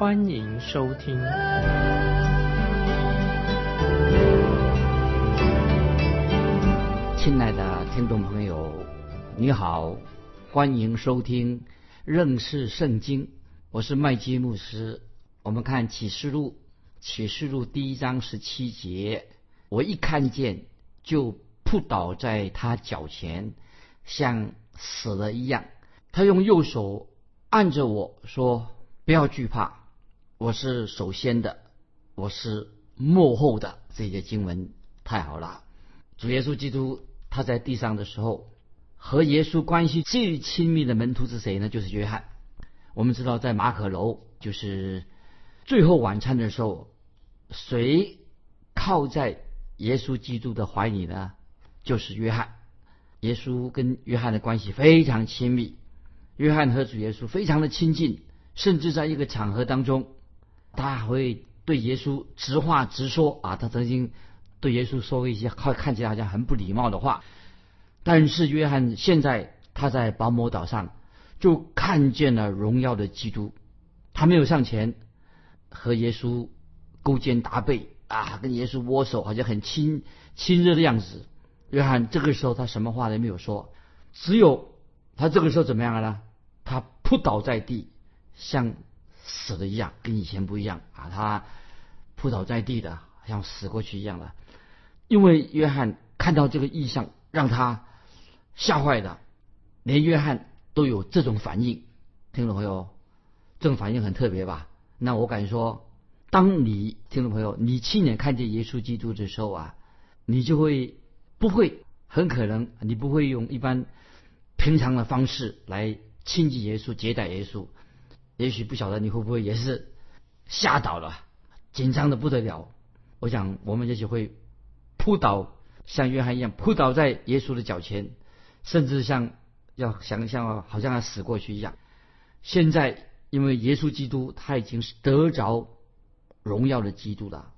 欢迎收听。亲爱的听众朋友，你好，欢迎收听认识圣经。我是麦基牧师。我们看启示录，启示录第一章十七节，我一看见就。扑倒在他脚前，像死了一样。他用右手按着我说：“不要惧怕，我是首先的，我是幕后的。”这些经文太好了。主耶稣基督他在地上的时候，和耶稣关系最亲密的门徒是谁呢？就是约翰。我们知道，在马可楼，就是最后晚餐的时候，谁靠在耶稣基督的怀里呢？就是约翰，耶稣跟约翰的关系非常亲密，约翰和主耶稣非常的亲近，甚至在一个场合当中，他会对耶稣直话直说啊，他曾经对耶稣说过一些看看起来好像很不礼貌的话，但是约翰现在他在保摩岛上就看见了荣耀的基督，他没有上前和耶稣勾肩搭背啊，跟耶稣握手，好像很亲亲热的样子。约翰这个时候他什么话都没有说，只有他这个时候怎么样了呢？他扑倒在地，像死的一样，跟以前不一样啊！他扑倒在地的，像死过去一样的。因为约翰看到这个异象，让他吓坏了，连约翰都有这种反应。听众朋友，这种反应很特别吧？那我敢说，当你听众朋友你亲眼看见耶稣基督的时候啊，你就会。不会，很可能你不会用一般平常的方式来亲近耶稣、接待耶稣。也许不晓得你会不会也是吓倒了，紧张的不得了。我想我们也许会扑倒，像约翰一样扑倒在耶稣的脚前，甚至像要想象好像要死过去一样。现在因为耶稣基督他已经是得着荣耀的基督了，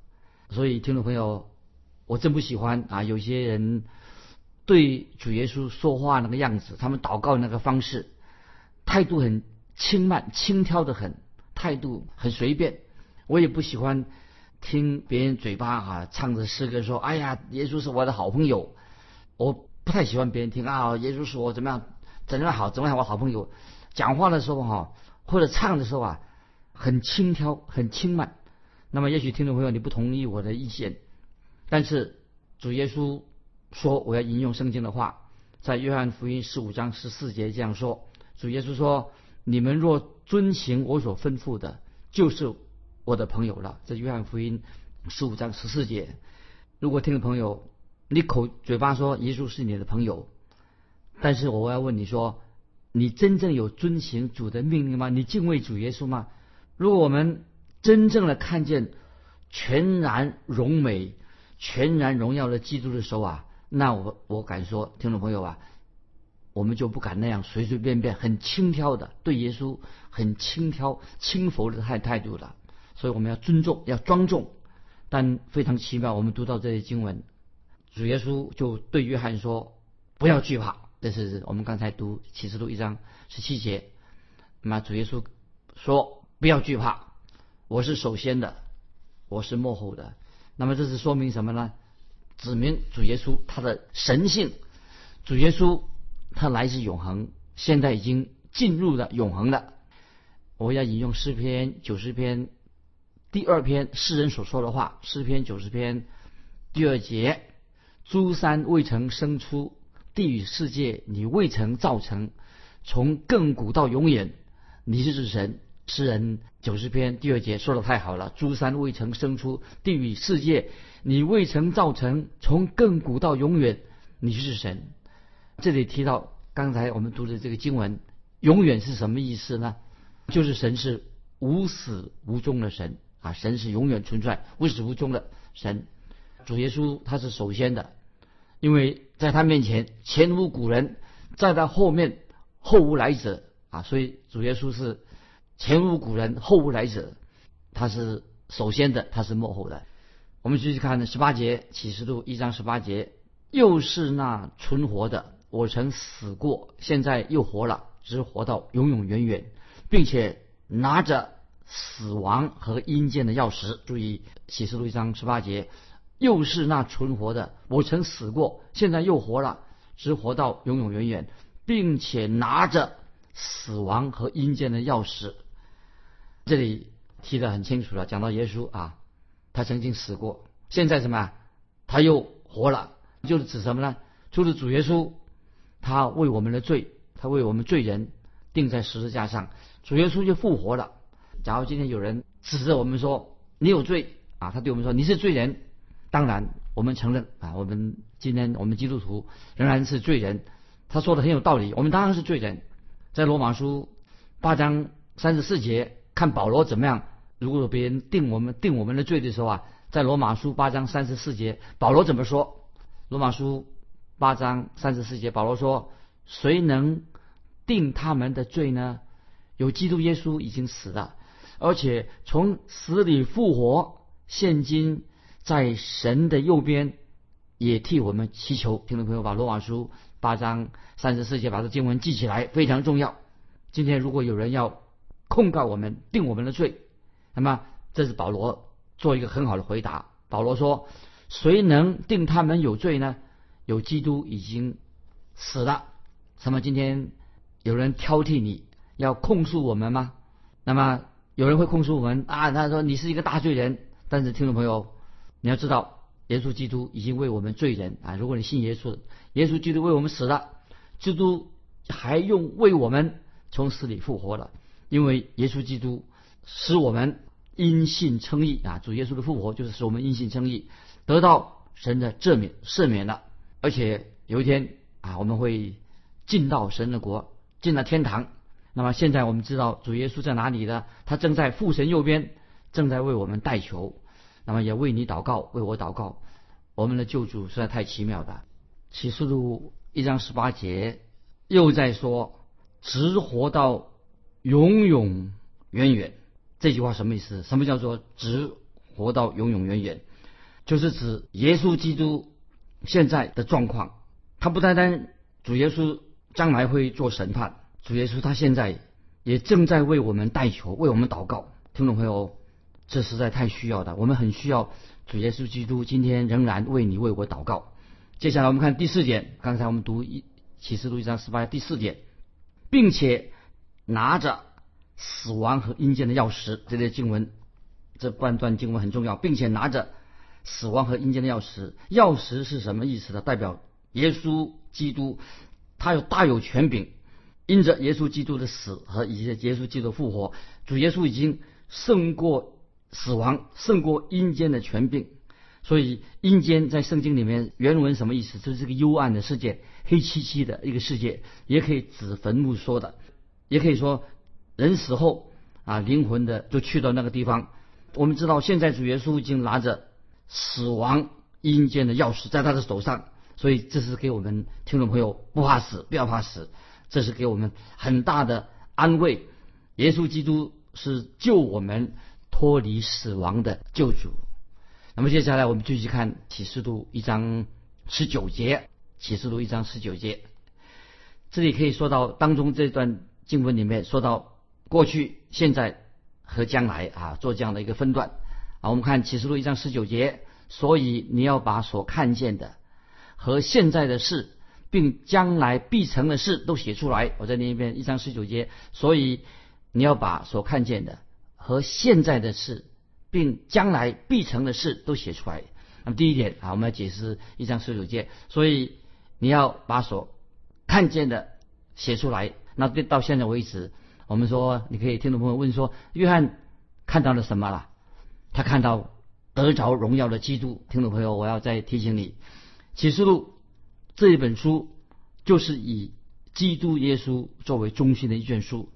所以听众朋友。我真不喜欢啊！有些人对主耶稣说话那个样子，他们祷告那个方式，态度很轻慢、轻佻的很，态度很随便。我也不喜欢听别人嘴巴啊唱着诗歌说：“哎呀，耶稣是我的好朋友。”我不太喜欢别人听啊，耶稣是我怎么样怎么样好，怎么样我好朋友。讲话的时候哈，或者唱的时候啊，很轻佻、很轻慢。那么，也许听众朋友你不同意我的意见。但是主耶稣说：“我要引用圣经的话，在约翰福音十五章十四节这样说：主耶稣说，你们若遵行我所吩咐的，就是我的朋友了。这约翰福音十五章十四节。如果听众朋友你口嘴巴说耶稣是你的朋友，但是我要问你说，你真正有遵行主的命令吗？你敬畏主耶稣吗？如果我们真正的看见全然荣美。”全然荣耀的基督的时候啊，那我我敢说，听众朋友啊，我们就不敢那样随随便便、很轻佻的对耶稣很轻佻、轻浮的态态度了。所以我们要尊重、要庄重。但非常奇妙，我们读到这些经文，主耶稣就对约翰说：“不要惧怕。”这是我们刚才读启示录一章十七节。那么主耶稣说：“不要惧怕，我是首先的，我是幕后的。”那么这是说明什么呢？指明主耶稣他的神性，主耶稣它来自永恒，现在已经进入了永恒了。我要引用诗篇九十篇第二篇诗人所说的话，诗篇九十篇第二节：诸山未曾生出，地与世界你未曾造成，从亘古到永远，你是神。诗人九十篇第二节说的太好了：诸山未曾生出，地与世界你未曾造成，从亘古到永远，你是神。这里提到刚才我们读的这个经文，永远是什么意思呢？就是神是无始无终的神啊，神是永远存在、无始无终的神。主耶稣他是首先的，因为在他面前前无古人，在他后面后无来者啊，所以主耶稣是前无古人后无来者，他是首先的，他是幕后的。我们继续看十八节启示录一章十八节，又是那存活的，我曾死过，现在又活了，只活到永永远远，并且拿着死亡和阴间的钥匙。注意启示录一章十八节。又是那存活的，我曾死过，现在又活了，只活到永永远远，并且拿着死亡和阴间的钥匙。这里提得很清楚了，讲到耶稣啊，他曾经死过，现在什么？他又活了，就是指什么呢？就是主耶稣，他为我们的罪，他为我们罪人钉在十字架上，主耶稣就复活了。假如今天有人指着我们说你有罪啊，他对我们说你是罪人。当然，我们承认啊，我们今天我们基督徒仍然是罪人。他说的很有道理，我们当然是罪人。在罗马书八章三十四节，看保罗怎么样。如果别人定我们定我们的罪的时候啊，在罗马书八章三十四节，保罗怎么说？罗马书八章三十四节，保罗说：“谁能定他们的罪呢？有基督耶稣已经死了，而且从死里复活，现今。”在神的右边，也替我们祈求。听众朋友，把罗马书八章三十四节把这经文记起来，非常重要。今天如果有人要控告我们、定我们的罪，那么这是保罗做一个很好的回答。保罗说：“谁能定他们有罪呢？有基督已经死了。那么今天有人挑剔你要控诉我们吗？那么有人会控诉我们啊？他说你是一个大罪人。但是听众朋友。你要知道，耶稣基督已经为我们罪人啊！如果你信耶稣，耶稣基督为我们死了，基督还用为我们从死里复活了。因为耶稣基督使我们因信称义啊！主耶稣的复活就是使我们因信称义，得到神的赦免赦免了。而且有一天啊，我们会进到神的国，进了天堂。那么现在我们知道主耶稣在哪里呢？他正在父神右边，正在为我们代求。那么也为你祷告，为我祷告。我们的救主实在太奇妙的。启示录一章十八节又在说，直活到永永远远。这句话什么意思？什么叫做直活到永永远远？就是指耶稣基督现在的状况。他不单单主耶稣将来会做审判，主耶稣他现在也正在为我们代求，为我们祷告。听众朋友。这实在太需要的，我们很需要主耶稣基督今天仍然为你为我祷告。接下来我们看第四点，刚才我们读一启示录一章十八第四点，并且拿着死亡和阴间的钥匙，这些经文这半段经文很重要，并且拿着死亡和阴间的钥匙，钥匙是什么意思呢？代表耶稣基督，他有大有权柄，因着耶稣基督的死和以及耶稣基督复活，主耶稣已经胜过。死亡胜过阴间的权柄，所以阴间在圣经里面原文什么意思？就是这个幽暗的世界，黑漆漆的一个世界，也可以指坟墓说的，也可以说人死后啊灵魂的就去到那个地方。我们知道现在主耶稣已经拿着死亡阴间的钥匙在他的手上，所以这是给我们听众朋友不怕死，不要怕死，这是给我们很大的安慰。耶稣基督是救我们。脱离死亡的救主。那么接下来我们继续看启示录一章十九节。启示录一章十九节，这里可以说到当中这段经文里面说到过去、现在和将来啊，做这样的一个分段啊。我们看启示录一章十九节，所以你要把所看见的和现在的事，并将来必成的事都写出来。我在念一遍一章十九节，所以你要把所看见的。和现在的事，并将来必成的事都写出来。那么第一点啊，我们要解释一章十九节，所以你要把所看见的写出来。那到现在为止，我们说你可以听众朋友问说，约翰看到了什么了？他看到得着荣耀的基督。听众朋友，我要再提醒你，启示录这一本书就是以基督耶稣作为中心的一卷书。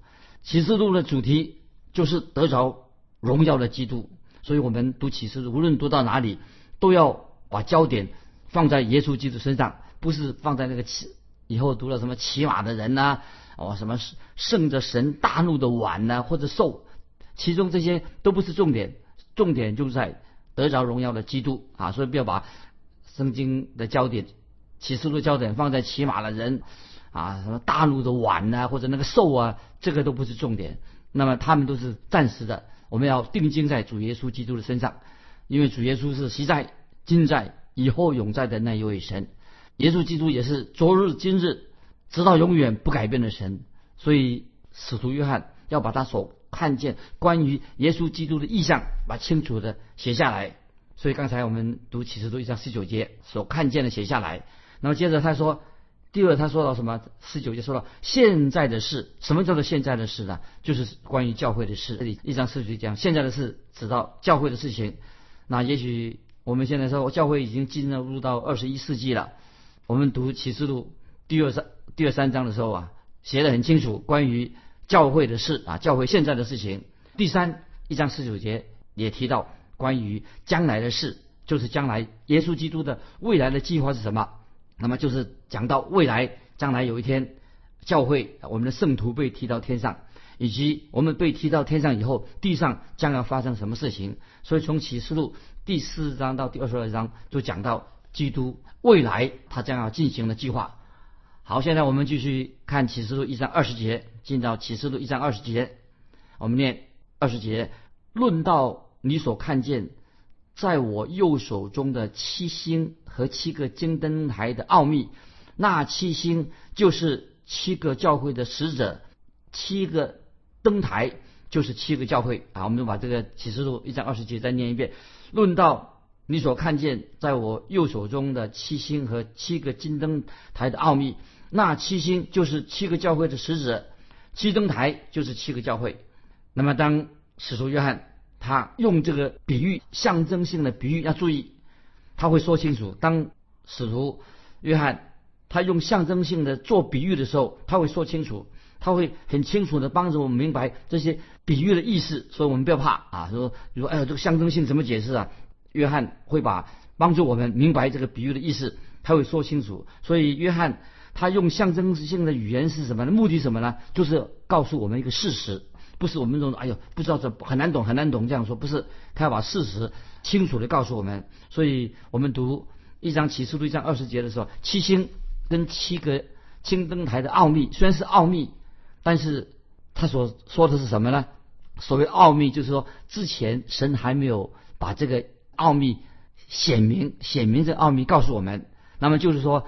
启示录的主题。就是得着荣耀的基督，所以我们读启示录，无论读到哪里，都要把焦点放在耶稣基督身上，不是放在那个骑以后读了什么骑马的人呐、哦什么圣着神大怒的碗呐、或者兽，其中这些都不是重点，重点就在得着荣耀的基督啊，所以不要把圣经的焦点、启示录焦点放在骑马的人啊，什么大陆的碗呐、或者那个兽啊，这个都不是重点。那么他们都是暂时的，我们要定睛在主耶稣基督的身上，因为主耶稣是昔在、今在、以后永在的那一位神。耶稣基督也是昨日、今日，直到永远不改变的神。所以使徒约翰要把他所看见关于耶稣基督的意象，把清楚的写下来。所以刚才我们读启示录一章十九节所看见的写下来。那么接着他说，第二他说到什么？十九节说到现在的事，什么叫做现在的事呢？就是关于教会的事。这里一章十九节讲现在的事，指到教会的事情。那也许我们现在说教会已经进入到二十一世纪了。我们读启示录第二三第二三章的时候啊，写的很清楚关于教会的事啊，教会现在的事情。第三一章十九节也提到关于将来的事，就是将来耶稣基督的未来的计划是什么？那么就是讲到未来将来有一天，教会我们的圣徒被提到天上，以及我们被提到天上以后，地上将要发生什么事情。所以从启示录第四章到第二十二章就讲到基督未来他将要进行的计划。好，现在我们继续看启示录一章二十节，进到启示录一章二十节，我们念二十节，论到你所看见。在我右手中的七星和七个金灯台的奥秘，那七星就是七个教会的使者，七个灯台就是七个教会啊。我们就把这个启示录一章二十节再念一遍。论到你所看见在我右手中的七星和七个金灯台的奥秘，那七星就是七个教会的使者，七灯台就是七个教会。那么当使徒约翰。他用这个比喻，象征性的比喻要注意，他会说清楚。当使徒约翰他用象征性的做比喻的时候，他会说清楚，他会很清楚的帮助我们明白这些比喻的意思。所以我们不要怕啊，说说哎呀，这个象征性怎么解释啊？约翰会把帮助我们明白这个比喻的意思，他会说清楚。所以约翰他用象征性的语言是什么呢？目的什么呢？就是告诉我们一个事实。不是我们这种，哎呦，不知道这很难懂，很难懂这样说，不是他要把事实清楚的告诉我们。所以我们读一章启示录一章二十节的时候，七星跟七个青灯台的奥秘，虽然是奥秘，但是他所说的是什么呢？所谓奥秘，就是说之前神还没有把这个奥秘显明，显明这奥秘告诉我们。那么就是说，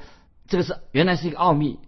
这个是原来是一个奥秘，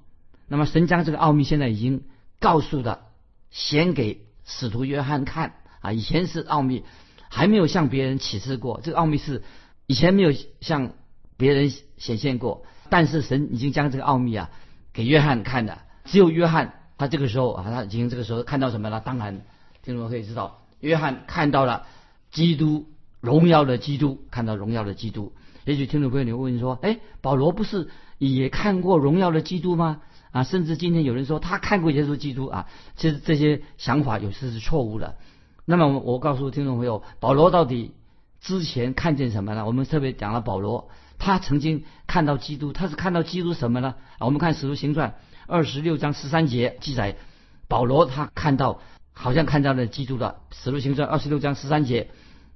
那么神将这个奥秘现在已经告诉的，显给。使徒约翰看啊，以前是奥秘，还没有向别人启示过。这个奥秘是以前没有向别人显现过，但是神已经将这个奥秘啊给约翰看的。只有约翰，他这个时候啊，他已经这个时候看到什么了？当然，听众可以知道，约翰看到了基督荣耀的基督，看到荣耀的基督。也许听众朋友你会问说：，哎，保罗不是也看过荣耀的基督吗？啊，甚至今天有人说他看过耶稣基督啊，其实这些想法有时是错误的。那么我告诉听众朋友，保罗到底之前看见什么呢？我们特别讲了保罗，他曾经看到基督，他是看到基督什么呢？我们看使徒行传二十六章十三节记载，保罗他看到好像看到了基督的。使徒行传二十六章十三节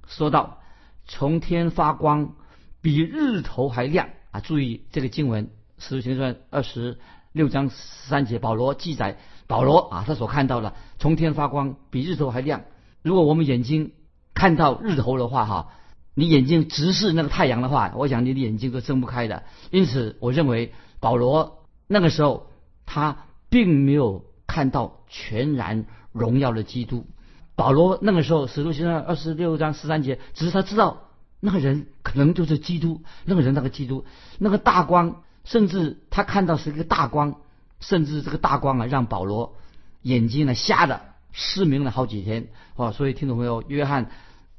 说到，从天发光，比日头还亮啊！注意这个经文，使徒行传二十。六章十三节，保罗记载，保罗啊，他所看到的从天发光，比日头还亮。如果我们眼睛看到日头的话，哈，你眼睛直视那个太阳的话，我想你的眼睛都睁不开的。因此，我认为保罗那个时候他并没有看到全然荣耀的基督。保罗那个时候，使徒行传二十六章十三节，只是他知道那个人可能就是基督，那个人那个基督，那个大光。甚至他看到是一个大光，甚至这个大光啊，让保罗眼睛呢瞎的失明了好几天啊。所以听众朋友，约翰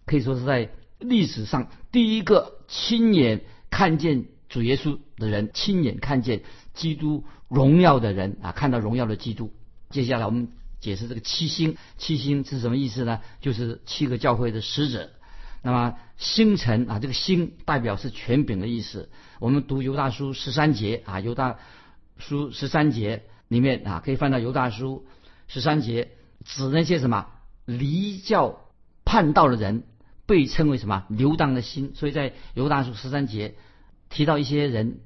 可以说是在历史上第一个亲眼看见主耶稣的人，亲眼看见基督荣耀的人啊，看到荣耀的基督。接下来我们解释这个七星，七星是什么意思呢？就是七个教会的使者。那么星辰啊，这个星代表是权柄的意思。我们读犹大书十三节啊，犹大书十三节里面啊，可以翻到犹大书十三节，指那些什么离教叛道的人，被称为什么流荡的心。所以在犹大书十三节提到一些人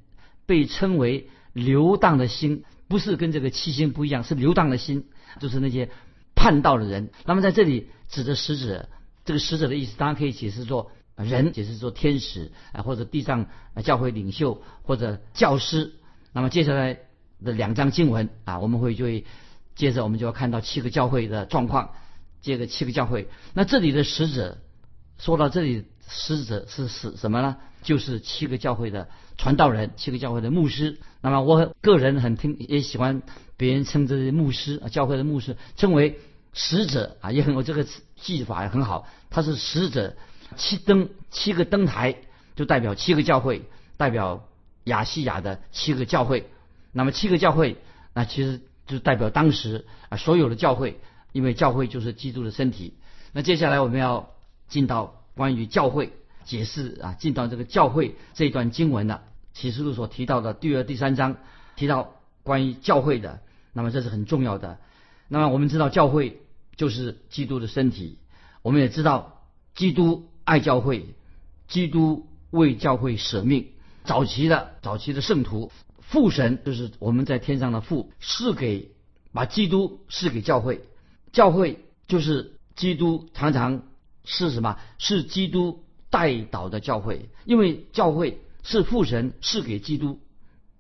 被称为流荡的心，不是跟这个七星不一样，是流荡的心，就是那些叛道的人。那么在这里指的使者，这个使者的意思当然可以解释作人，解释作天使啊，或者地上教会领袖或者教师。那么接下来的两章经文啊，我们会就会接着我们就要看到七个教会的状况，这个七个教会。那这里的使者说到这里，使者是使什么呢？就是七个教会的传道人，七个教会的牧师。那么我个人很听也喜欢别人称这些牧师啊，教会的牧师称为使者啊，也很有这个技法也很好。他是使者，七灯七个灯台就代表七个教会，代表。亚细亚的七个教会，那么七个教会，那其实就代表当时啊所有的教会，因为教会就是基督的身体。那接下来我们要进到关于教会解释啊，进到这个教会这一段经文了。启示录所提到的第二、第三章提到关于教会的，那么这是很重要的。那么我们知道教会就是基督的身体，我们也知道基督爱教会，基督为教会舍命。早期的早期的圣徒，父神就是我们在天上的父，是给把基督是给教会，教会就是基督常常是什么？是基督带导的教会，因为教会是父神赐给基督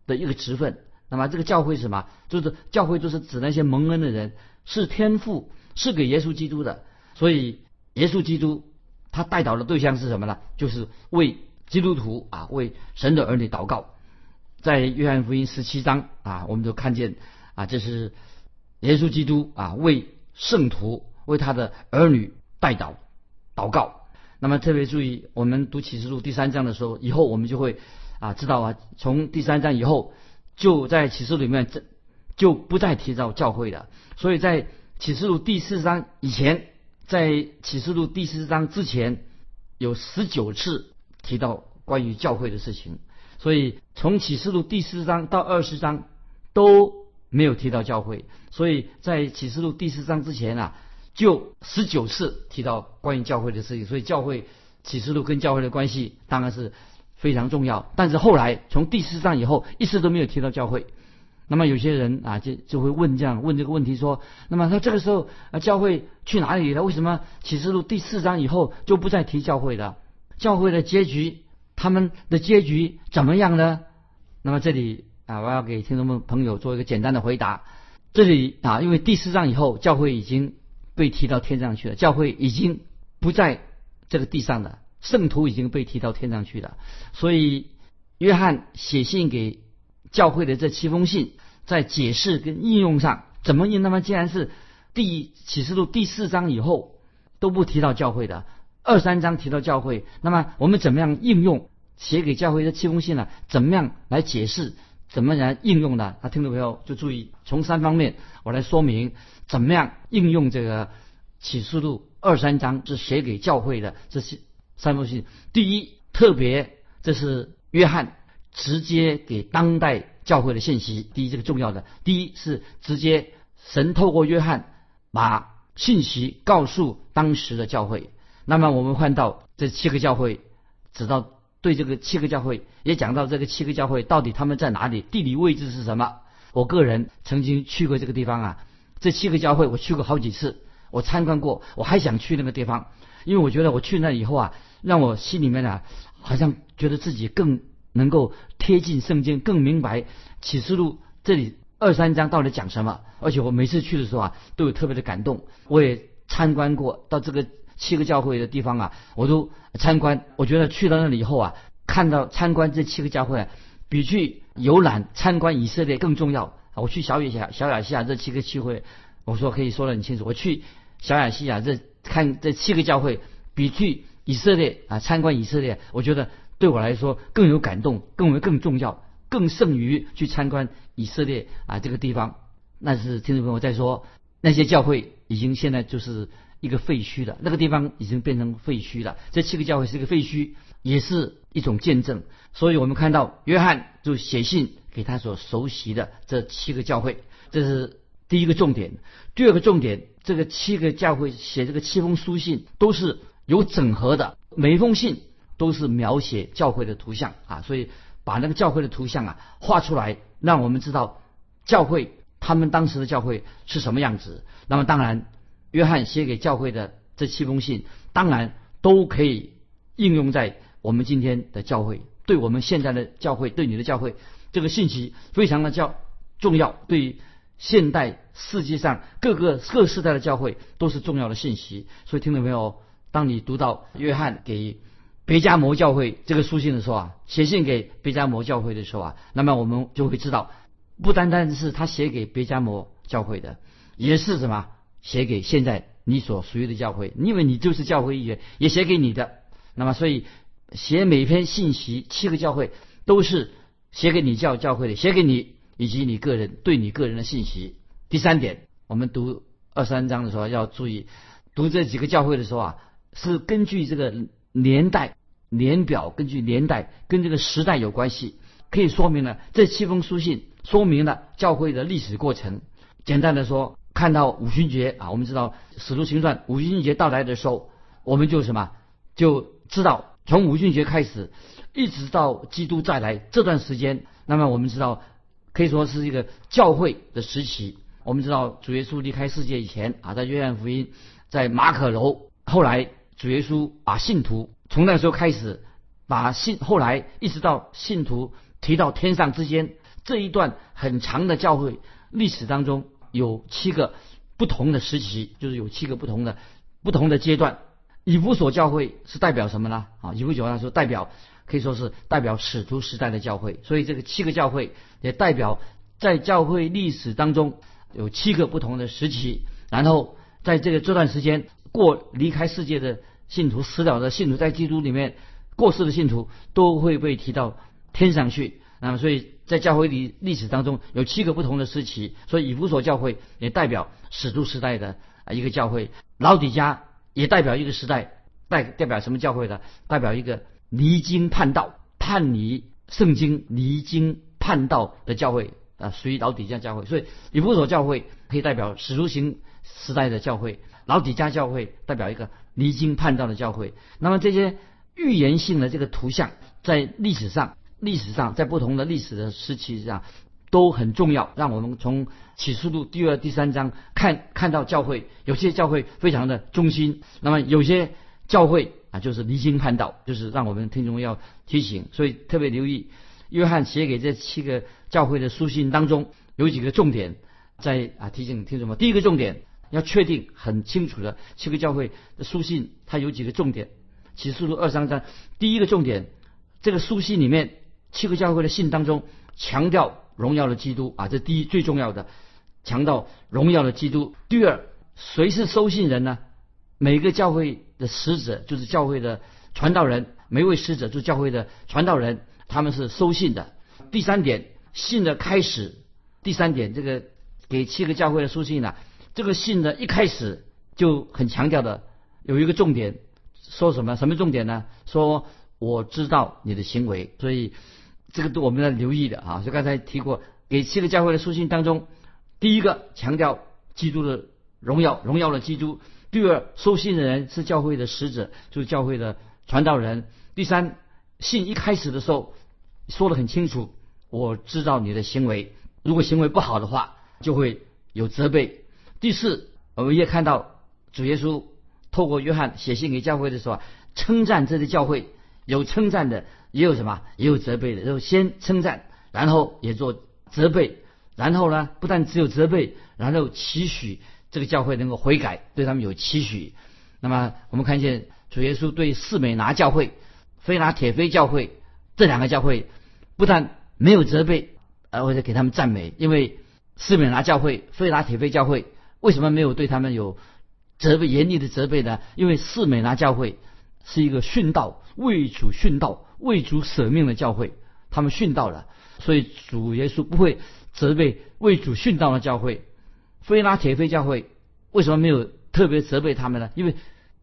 的一个职分。那么这个教会是什么？就是教会就是指那些蒙恩的人，是天父是给耶稣基督的。所以耶稣基督他带导的对象是什么呢？就是为。基督徒啊，为神的儿女祷告，在约翰福音十七章啊，我们就看见啊，这是耶稣基督啊为圣徒为他的儿女代祷祷告。那么特别注意，我们读启示录第三章的时候，以后我们就会啊知道啊，从第三章以后就在启示里面这就不再提到教会了。所以在启示录第四章以前，在启示录第四章之前有十九次。提到关于教会的事情，所以从启示录第四章到二十章都没有提到教会，所以在启示录第四章之前啊，就十九次提到关于教会的事情，所以教会启示录跟教会的关系当然是非常重要。但是后来从第四章以后，一次都没有提到教会。那么有些人啊，就就会问这样问这个问题说：那么他这个时候啊，教会去哪里了？为什么启示录第四章以后就不再提教会了？教会的结局，他们的结局怎么样呢？那么这里啊，我要给听众们朋友做一个简单的回答。这里啊，因为第四章以后，教会已经被提到天上去了，教会已经不在这个地上了，圣徒已经被提到天上去了。所以，约翰写信给教会的这七封信，在解释跟应用上怎么应？那么既然是第启示录第四章以后都不提到教会的。二三章提到教会，那么我们怎么样应用写给教会的七封信呢？怎么样来解释？怎么来应用呢？那，听众朋友就注意，从三方面我来说明怎么样应用这个启示录二三章是写给教会的这些三封信。第一，特别这是约翰直接给当代教会的信息。第一，这个重要的，第一是直接神透过约翰把信息告诉当时的教会。那么我们换到这七个教会，直到对这个七个教会也讲到这个七个教会到底他们在哪里，地理位置是什么？我个人曾经去过这个地方啊，这七个教会我去过好几次，我参观过，我还想去那个地方，因为我觉得我去那以后啊，让我心里面啊，好像觉得自己更能够贴近圣经，更明白启示录这里二三章到底讲什么。而且我每次去的时候啊，都有特别的感动。我也参观过到这个。七个教会的地方啊，我都参观。我觉得去到那里以后啊，看到参观这七个教会，啊比去游览参观以色列更重要。我去小亚小亚细亚这七个教会，我说可以说得很清楚。我去小亚细亚这看这七个教会，比去以色列啊参观以色列，我觉得对我来说更有感动，更为更重要，更胜于去参观以色列啊这个地方。那是听众朋友在说，那些教会已经现在就是。一个废墟的，那个地方已经变成废墟了。这七个教会是一个废墟，也是一种见证。所以我们看到约翰就写信给他所熟悉的这七个教会，这是第一个重点。第二个重点，这个七个教会写这个七封书信都是有整合的，每一封信都是描写教会的图像啊，所以把那个教会的图像啊画出来，让我们知道教会他们当时的教会是什么样子。那么当然。约翰写给教会的这七封信，当然都可以应用在我们今天的教会，对我们现在的教会，对你的教会，这个信息非常的叫重要，对于现代世界上各个各世代的教会都是重要的信息。所以听到没有？当你读到约翰给别加摩教会这个书信的时候啊，写信给别加摩教会的时候啊，那么我们就会知道，不单单是他写给别加摩教会的，也是什么？写给现在你所属于的教会，因为你就是教会一员，也写给你的。那么，所以写每篇信息，七个教会都是写给你教教会的，写给你以及你个人对你个人的信息。第三点，我们读二三章的时候要注意，读这几个教会的时候啊，是根据这个年代年表，根据年代跟这个时代有关系，可以说明了这七封书信说明了教会的历史过程。简单的说。看到五旬节啊，我们知道使徒行传五旬节到来的时候，我们就什么就知道从五旬节开始，一直到基督再来这段时间，那么我们知道可以说是一个教会的时期。我们知道主耶稣离开世界以前啊，在约翰福音，在马可楼，后来主耶稣把信徒从那时候开始把信，后来一直到信徒提到天上之间这一段很长的教会历史当中。有七个不同的时期，就是有七个不同的不同的阶段。以弗所教会是代表什么呢？啊，以弗所教会说代表可以说是代表使徒时代的教会，所以这个七个教会也代表在教会历史当中有七个不同的时期。然后在这个这段时间过离开世界的信徒、死了的信徒，在基督里面过世的信徒都会被提到天上去。那么所以。在教会历历史当中有七个不同的时期，所以以弗所教会也代表使徒时代的啊一个教会，老底家也代表一个时代，代代表什么教会的？代表一个离经叛道、叛离圣经、离经叛道的教会啊，属于老底家教会。所以以弗所教会可以代表使徒行时代的教会，老底家教会代表一个离经叛道的教会。那么这些预言性的这个图像在历史上。历史上，在不同的历史的时期上，都很重要。让我们从启示录第二、第三章看看到教会，有些教会非常的忠心，那么有些教会啊就是离经叛道，就是让我们听众要提醒。所以特别留意，约翰写给这七个教会的书信当中有几个重点，在啊提醒听众们。第一个重点要确定很清楚的七个教会的书信，它有几个重点。启示录二三章第一个重点，这个书信里面。七个教会的信当中强调荣耀的基督啊，这第一最重要的，强调荣耀的基督。第二，谁是收信人呢？每个教会的使者就是教会的传道人，每位使者就是教会的传道人，他们是收信的。第三点，信的开始。第三点，这个给七个教会的书信呢，这个信的一开始就很强调的有一个重点，说什么？什么重点呢？说我知道你的行为，所以。这个都我们要留意的啊！就刚才提过，给七个教会的书信当中，第一个强调基督的荣耀，荣耀的基督；第二，收信的人是教会的使者，就是教会的传道人；第三，信一开始的时候说的很清楚，我知道你的行为，如果行为不好的话，就会有责备；第四，我们也看到主耶稣透过约翰写信给教会的时候，称赞这些教会，有称赞的。也有什么？也有责备的。就先称赞，然后也做责备，然后呢，不但只有责备，然后期许这个教会能够悔改，对他们有期许。那么我们看见主耶稣对四美拿教会、菲拉铁非教会这两个教会，不但没有责备，而且给他们赞美。因为四美拿教会、菲拉铁非教会为什么没有对他们有责备、严厉的责备呢？因为四美拿教会是一个殉道、为主殉道。为主舍命的教会，他们殉道了，所以主耶稣不会责备为主殉道的教会。菲拉铁菲教会为什么没有特别责备他们呢？因为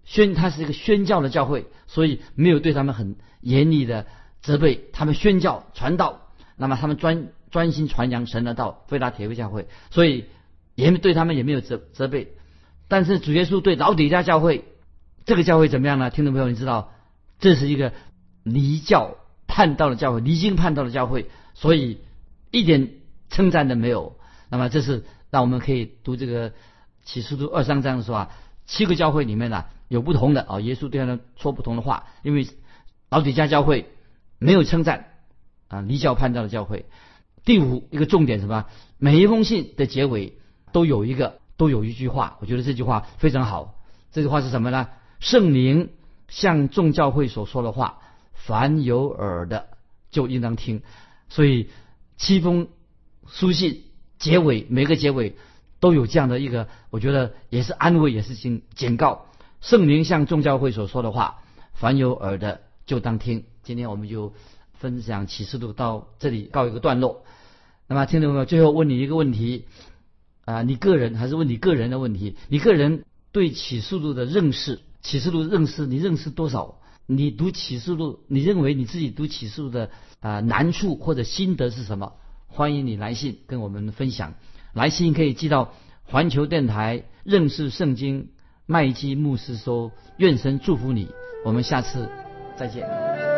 宣他是一个宣教的教会，所以没有对他们很严厉的责备。他们宣教传道，那么他们专专心传扬神的道，非拉铁菲教会，所以也对他们也没有责责备。但是主耶稣对老底家教会这个教会怎么样呢？听众朋友，你知道这是一个离教叛道的教会，离经叛道的教会，所以一点称赞都没有。那么这是让我们可以读这个启示录二三章的时候啊，七个教会里面呢有不同的啊，耶稣对他说不同的话，因为老底家教会没有称赞啊，离教叛道的教会。第五一个重点什么？每一封信的结尾都有一个。都有一句话，我觉得这句话非常好。这句话是什么呢？圣灵向众教会所说的话，凡有耳的就应当听。所以七封书信结尾，每个结尾都有这样的一个，我觉得也是安慰，也是警警告。圣灵向众教会所说的话，凡有耳的就当听。今天我们就分享启示录到这里告一个段落。那么听众朋友，最后问你一个问题。啊，你个人还是问你个人的问题？你个人对启示录的认识，启示录认识你认识多少？你读启示录，你认为你自己读启示录的啊难处或者心得是什么？欢迎你来信跟我们分享。来信可以寄到环球电台认识圣经麦基牧师说，愿神祝福你。我们下次再见。